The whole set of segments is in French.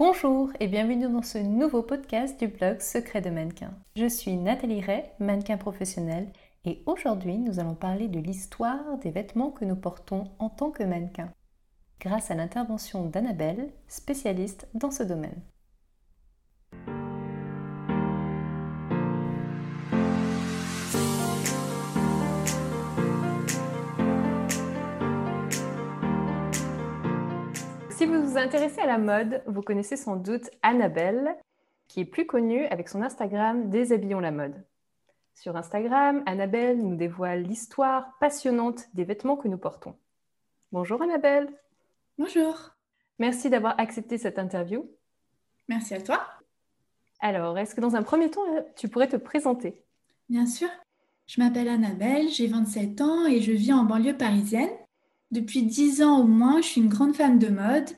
Bonjour et bienvenue dans ce nouveau podcast du blog Secret de mannequin. Je suis Nathalie Ray, mannequin professionnel, et aujourd'hui nous allons parler de l'histoire des vêtements que nous portons en tant que mannequin, grâce à l'intervention d'Annabelle, spécialiste dans ce domaine. Intéressez à la mode, vous connaissez sans doute Annabelle, qui est plus connue avec son Instagram Déshabillons la mode. Sur Instagram, Annabelle nous dévoile l'histoire passionnante des vêtements que nous portons. Bonjour Annabelle. Bonjour. Merci d'avoir accepté cette interview. Merci à toi. Alors, est-ce que dans un premier temps, tu pourrais te présenter? Bien sûr. Je m'appelle Annabelle, j'ai 27 ans et je vis en banlieue parisienne. Depuis dix ans au moins, je suis une grande femme de mode.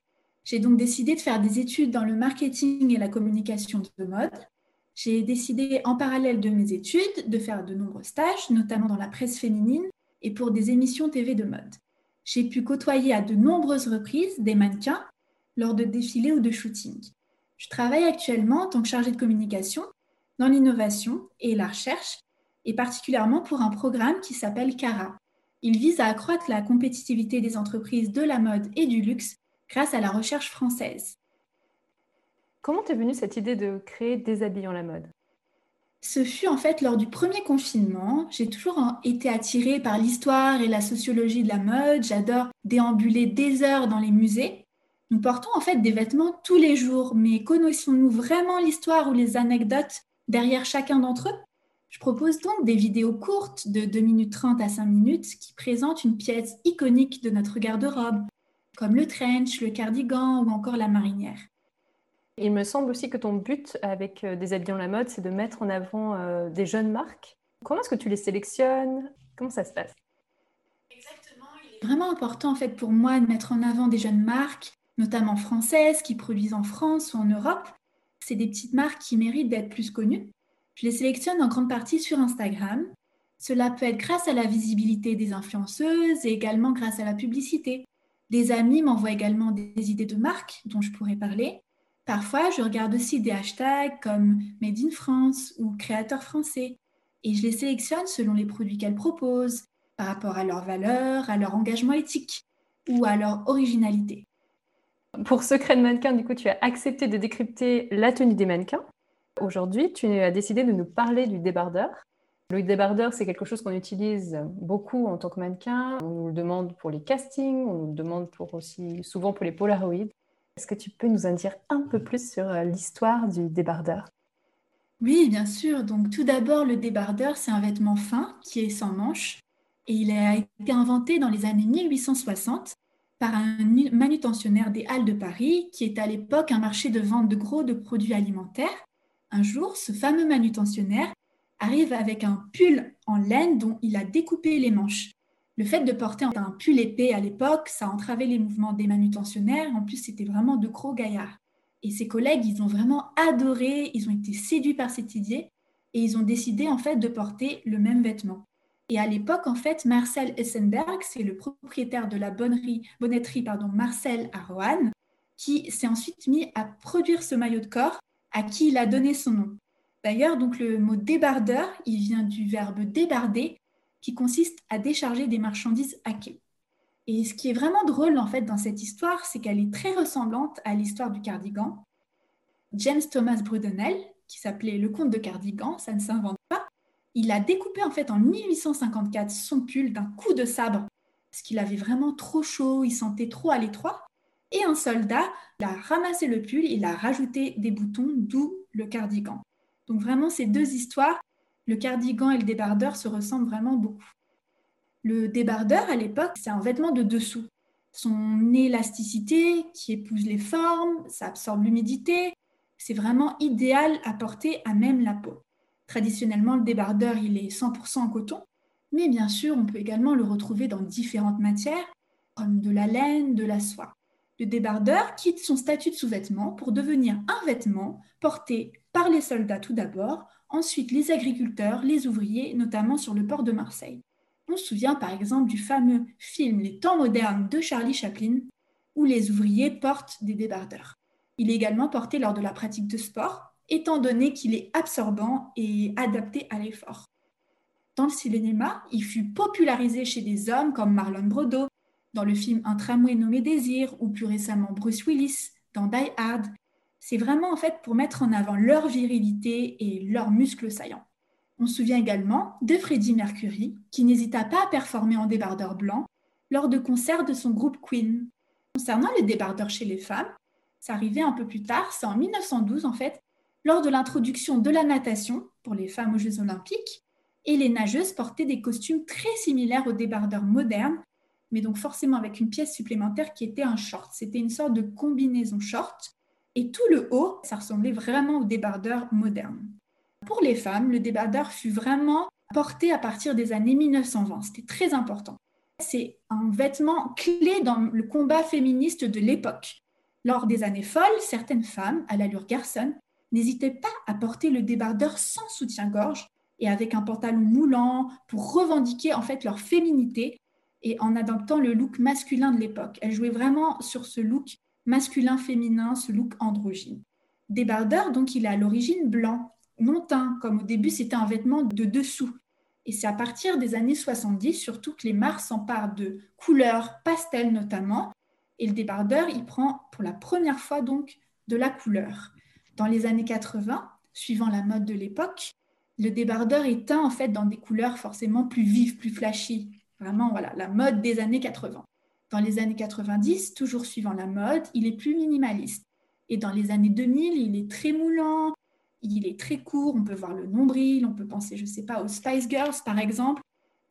J'ai donc décidé de faire des études dans le marketing et la communication de mode. J'ai décidé en parallèle de mes études de faire de nombreux stages, notamment dans la presse féminine et pour des émissions TV de mode. J'ai pu côtoyer à de nombreuses reprises des mannequins lors de défilés ou de shootings. Je travaille actuellement en tant que chargée de communication dans l'innovation et la recherche, et particulièrement pour un programme qui s'appelle CARA, il vise à accroître la compétitivité des entreprises de la mode et du luxe grâce à la recherche française. Comment t'es venue cette idée de créer Déshabillant la mode? Ce fut en fait lors du premier confinement. J'ai toujours été attirée par l'histoire et la sociologie de la mode. J'adore déambuler des heures dans les musées. Nous portons en fait des vêtements tous les jours, mais connaissons-nous vraiment l'histoire ou les anecdotes derrière chacun d'entre eux? Je propose donc des vidéos courtes de 2 minutes 30 à 5 minutes qui présentent une pièce iconique de notre garde-robe, comme le trench, le cardigan ou encore la marinière. Il me semble aussi que ton but avec euh, des habillants la mode, c'est de mettre en avant euh, des jeunes marques. Comment est-ce que tu les sélectionnes? Comment ça se passe? Exactement, il est vraiment important en fait pour moi de mettre en avant des jeunes marques, notamment françaises, qui produisent en France ou en Europe. C'est des petites marques qui méritent d'être plus connues. Je les sélectionne en grande partie sur Instagram. Cela peut être grâce à la visibilité des influenceuses et également grâce à la publicité. Des amis m'envoient également des idées de marques dont je pourrais parler. Parfois, je regarde aussi des hashtags comme Made in France ou Créateurs français et je les sélectionne selon les produits qu'elles proposent, par rapport à leurs valeurs, à leur engagement éthique ou à leur originalité. Pour Secret de mannequin, du coup, tu as accepté de décrypter la tenue des mannequins. Aujourd'hui, tu as décidé de nous parler du débardeur. Le débardeur, c'est quelque chose qu'on utilise beaucoup en tant que mannequin. On nous le demande pour les castings, on nous le demande pour aussi souvent pour les Polaroids. Est-ce que tu peux nous en dire un peu plus sur euh, l'histoire du débardeur? Oui, bien sûr. Donc tout d'abord, le débardeur, c'est un vêtement fin qui est sans manches et il a été inventé dans les années 1860 par un manutentionnaire des Halles de Paris qui est à l'époque un marché de vente de gros de produits alimentaires un jour, ce fameux manutentionnaire arrive avec un pull en laine dont il a découpé les manches. Le fait de porter un pull épais à l'époque, ça entravait les mouvements des manutentionnaires. En plus, c'était vraiment de gros gaillards. Et ses collègues, ils ont vraiment adoré, ils ont été séduits par cette idée et ils ont décidé en fait de porter le même vêtement. Et à l'époque, en fait, Marcel Essenberg, c'est le propriétaire de la bonnerie, bonnetterie pardon, Marcel à Roanne, qui s'est ensuite mis à produire ce maillot de corps à qui il a donné son nom. D'ailleurs, donc le mot débardeur, il vient du verbe débarder, qui consiste à décharger des marchandises à quai. Et ce qui est vraiment drôle en fait dans cette histoire, c'est qu'elle est très ressemblante à l'histoire du cardigan. James Thomas Brudenell, qui s'appelait le comte de cardigan, ça ne s'invente pas, il a découpé en fait en 1854 son pull d'un coup de sabre, parce qu'il avait vraiment trop chaud, il sentait trop à l'étroit, et un soldat a ramassé le pull, il a rajouté des boutons, d'où le cardigan. Donc vraiment, ces deux histoires, le cardigan et le débardeur se ressemblent vraiment beaucoup. Le débardeur, à l'époque, c'est un vêtement de dessous. Son élasticité qui épouse les formes, ça absorbe l'humidité, c'est vraiment idéal à porter à même la peau. Traditionnellement, le débardeur, il est 100% en coton, mais bien sûr, on peut également le retrouver dans différentes matières, comme de la laine, de la soie. Le débardeur quitte son statut de sous-vêtement pour devenir un vêtement porté par les soldats tout d'abord, ensuite les agriculteurs, les ouvriers, notamment sur le port de Marseille. On se souvient par exemple du fameux film Les temps modernes de Charlie Chaplin, où les ouvriers portent des débardeurs. Il est également porté lors de la pratique de sport, étant donné qu'il est absorbant et adapté à l'effort. Dans le cinéma, il fut popularisé chez des hommes comme Marlon Brando, dans le film Un tramway nommé Désir, ou plus récemment Bruce Willis, dans Die Hard. C'est vraiment en fait pour mettre en avant leur virilité et leurs muscles saillants. On se souvient également de Freddie Mercury, qui n'hésita pas à performer en débardeur blanc lors de concerts de son groupe Queen. Concernant les débardeurs chez les femmes, ça arrivait un peu plus tard, c'est en 1912 en fait, lors de l'introduction de la natation pour les femmes aux Jeux olympiques, et les nageuses portaient des costumes très similaires aux débardeurs modernes, mais donc forcément avec une pièce supplémentaire qui était un short. C'était une sorte de combinaison short, et tout le haut, ça ressemblait vraiment aux débardeurs modernes. Pour les femmes, le débardeur fut vraiment porté à partir des années 1920. C'était très important. C'est un vêtement clé dans le combat féministe de l'époque. Lors des années folles, certaines femmes, à l'allure garçonne, n'hésitaient pas à porter le débardeur sans soutien-gorge et avec un pantalon moulant pour revendiquer en fait leur féminité et en adoptant le look masculin de l'époque. Elles jouaient vraiment sur ce look masculin-féminin, ce look androgyne. Débardeur, donc, il est à l'origine blanc, non teint, comme au début c'était un vêtement de dessous. Et c'est à partir des années 70 surtout que les marques s'emparent de couleurs pastel notamment. Et le débardeur, il prend pour la première fois donc de la couleur. Dans les années 80, suivant la mode de l'époque, le débardeur est teint en fait dans des couleurs forcément plus vives, plus flashy. Vraiment, voilà, la mode des années 80. Dans les années 90, toujours suivant la mode, il est plus minimaliste. Et dans les années 2000, il est très moulant, il est très court, on peut voir le nombril, on peut penser, je ne sais pas, aux Spice Girls par exemple.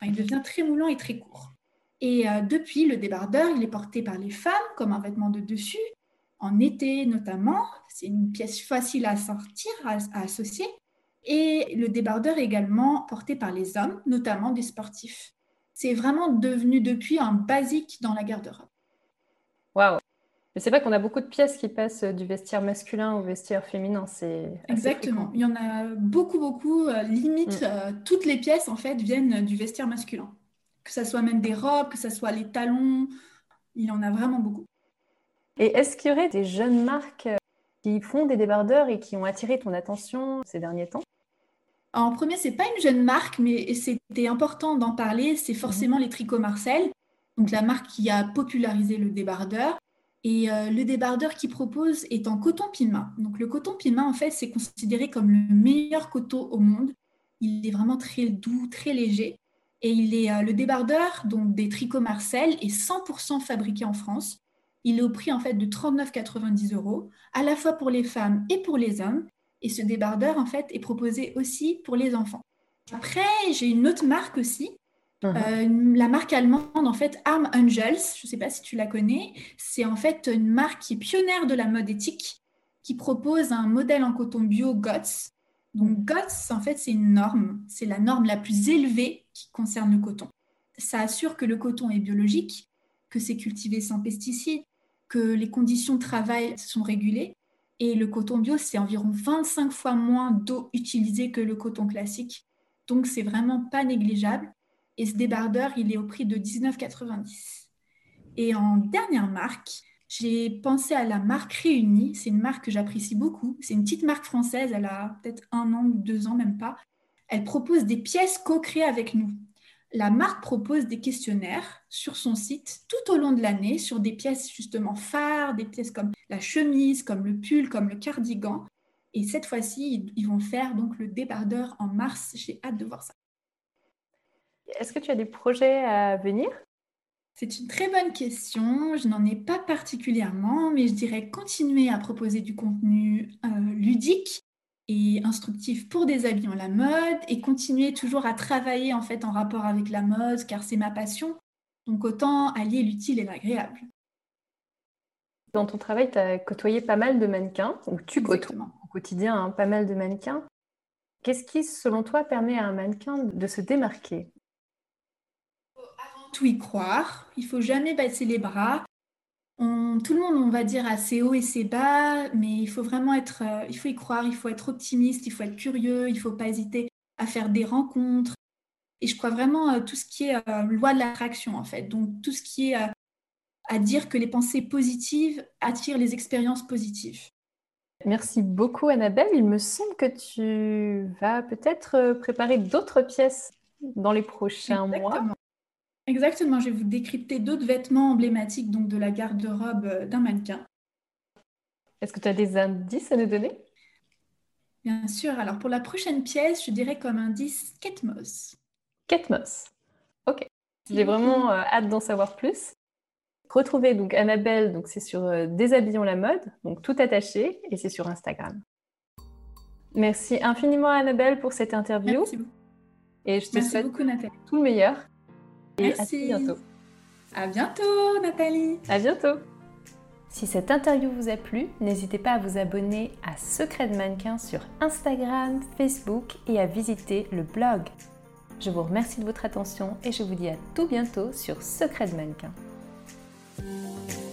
il devient très moulant et très court. Et euh, depuis, le débardeur, il est porté par les femmes comme un vêtement de dessus, en été notamment. C'est une pièce facile à sortir, à, à associer. Et le débardeur est également porté par les hommes, notamment des sportifs. C'est vraiment devenu depuis un basique dans la garde-robe. Waouh mais c'est vrai qu'on a beaucoup de pièces qui passent du vestiaire masculin au vestiaire féminin. C'est exactement. Il y en a beaucoup, beaucoup. Euh, limite, mm. euh, toutes les pièces en fait viennent du vestiaire masculin. Que ce soit même des robes, que ce soit les talons, il y en a vraiment beaucoup. Et est-ce qu'il y aurait des jeunes marques qui font des débardeurs et qui ont attiré ton attention ces derniers temps? En premier, c'est pas une jeune marque, mais c'était important d'en parler. C'est forcément mm. les tricots Marcel, donc la marque qui a popularisé le débardeur. Et euh, le débardeur qu'il propose est en coton Pima. Donc le coton Pima, en fait, c'est considéré comme le meilleur coton au monde. Il est vraiment très doux, très léger. Et il est euh, le débardeur donc des tricots Marcel est 100% fabriqué en France. Il est au prix en fait de 39,90 euros, à la fois pour les femmes et pour les hommes. Et ce débardeur en fait est proposé aussi pour les enfants. Après, j'ai une autre marque aussi Mhm. Euh, la marque allemande, en fait, Arm Angels, je ne sais pas si tu la connais, c'est en fait une marque qui est pionnière de la mode éthique, qui propose un modèle en coton bio GOTS. Donc GOTS, en fait, c'est une norme, c'est la norme la plus élevée qui concerne le coton. Ça assure que le coton est biologique, que c'est cultivé sans pesticides, que les conditions de travail sont régulées. Et le coton bio, c'est environ 25 fois moins d'eau utilisée que le coton classique. Donc, c'est vraiment pas négligeable. Et ce débardeur, il est au prix de 19,90. Et en dernière marque, j'ai pensé à la marque Réunie. C'est une marque que j'apprécie beaucoup. C'est une petite marque française. Elle a peut-être un an ou deux ans, même pas. Elle propose des pièces co-créées avec nous. La marque propose des questionnaires sur son site tout au long de l'année sur des pièces justement phares, des pièces comme la chemise, comme le pull, comme le cardigan. Et cette fois-ci, ils vont faire donc le débardeur en mars. J'ai hâte de voir ça. Est-ce que tu as des projets à venir? C'est une très bonne question. Je n'en ai pas particulièrement, mais je dirais continuer à proposer du contenu euh, ludique et instructif pour des habits en la mode et continuer toujours à travailler en fait en rapport avec la mode car c'est ma passion. Donc autant allier l'utile et l'agréable. Dans ton travail, tu as côtoyé pas mal de mannequins, ou tu côtoies au quotidien hein, pas mal de mannequins. Qu'est-ce qui, selon toi, permet à un mannequin de se démarquer? Tout y croire. Il faut jamais baisser les bras. Tout le monde, on va dire, a ses hauts et ses bas, mais il faut vraiment être, euh, il faut y croire, il faut être optimiste, il faut être curieux, il ne faut pas hésiter à faire des rencontres. Et je crois vraiment à tout ce qui est euh, loi de l'attraction, en fait. Donc, tout ce qui est à dire que les pensées positives attirent les expériences positives. Merci beaucoup Annabelle. Il me semble que tu vas peut-être euh, préparer d'autres pièces dans les prochains mois. Exactement, je vais vous décrypter d'autres vêtements emblématiques donc de la garde-robe euh, d'un mannequin. Est-ce que tu as des indices à nous donner? Bien sûr. Alors pour la prochaine pièce, je dirais comme indice. Kate Moss. Ok. J'ai vraiment euh, hâte d'en savoir plus. Retrouvez donc Annabelle, donc c'est sur euh, Déshabillons la mode, donc tout attaché, et c'est sur Instagram. Merci infiniment Annabelle pour cette interview. Merci Et je te souhaite beaucoup, Nathalie. tout le meilleur. Et Merci. à bientôt. À bientôt, Nathalie. À bientôt. Si cette interview vous a plu, n'hésitez pas à vous abonner à Secret de Mannequin sur Instagram, Facebook et à visiter le blog. Je vous remercie de votre attention et je vous dis à tout bientôt sur Secret de Mannequin. Thank you.